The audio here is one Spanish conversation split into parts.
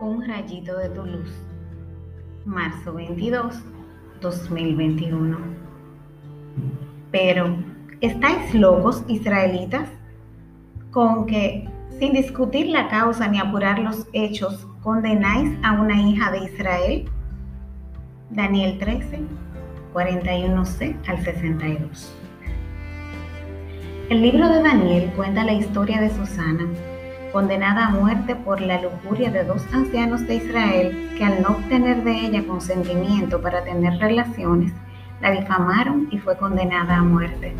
un rayito de tu luz. Marzo 22, 2021. Pero, ¿estáis locos, israelitas? Con que, sin discutir la causa ni apurar los hechos, condenáis a una hija de Israel? Daniel 13, 41c al 62. El libro de Daniel cuenta la historia de Susana, condenada a muerte por la lujuria de dos ancianos de Israel que al no obtener de ella consentimiento para tener relaciones, la difamaron y fue condenada a muerte.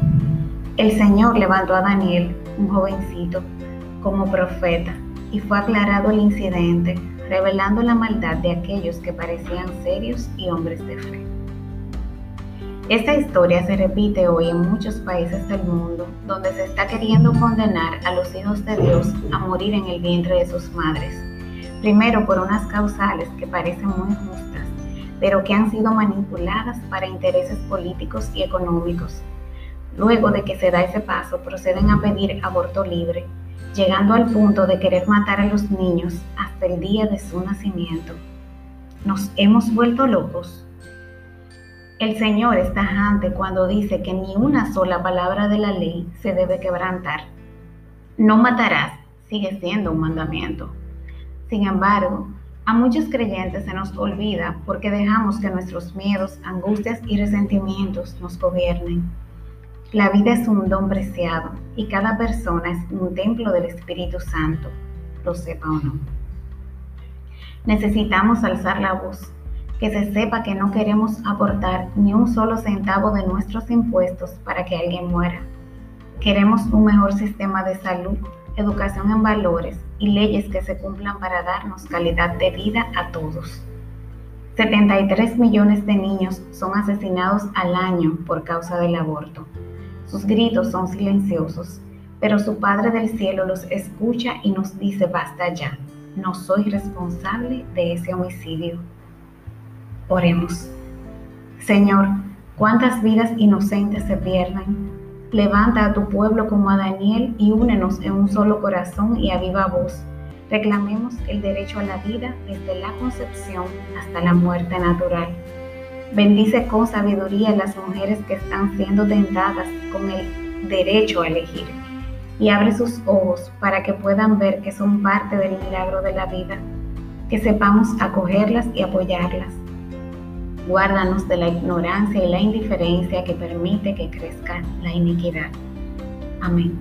El Señor levantó a Daniel, un jovencito, como profeta y fue aclarado el incidente, revelando la maldad de aquellos que parecían serios y hombres de fe. Esta historia se repite hoy en muchos países del mundo donde se está queriendo condenar a los hijos de Dios a morir en el vientre de sus madres. Primero por unas causales que parecen muy justas, pero que han sido manipuladas para intereses políticos y económicos. Luego de que se da ese paso, proceden a pedir aborto libre, llegando al punto de querer matar a los niños hasta el día de su nacimiento. ¿Nos hemos vuelto locos? El Señor es tajante cuando dice que ni una sola palabra de la ley se debe quebrantar. No matarás sigue siendo un mandamiento. Sin embargo, a muchos creyentes se nos olvida porque dejamos que nuestros miedos, angustias y resentimientos nos gobiernen. La vida es un don preciado y cada persona es un templo del Espíritu Santo, lo sepa o no. Necesitamos alzar la voz que se sepa que no queremos aportar ni un solo centavo de nuestros impuestos para que alguien muera. Queremos un mejor sistema de salud, educación en valores y leyes que se cumplan para darnos calidad de vida a todos. 73 millones de niños son asesinados al año por causa del aborto. Sus gritos son silenciosos, pero su Padre del Cielo los escucha y nos dice basta ya, no soy responsable de ese homicidio. Oremos. Señor, cuántas vidas inocentes se pierden. Levanta a tu pueblo como a Daniel y únenos en un solo corazón y a viva voz. Reclamemos el derecho a la vida desde la concepción hasta la muerte natural. Bendice con sabiduría a las mujeres que están siendo tentadas con el derecho a elegir y abre sus ojos para que puedan ver que son parte del milagro de la vida, que sepamos acogerlas y apoyarlas Guárdanos de la ignorancia y la indiferencia que permite que crezca la iniquidad. Amén.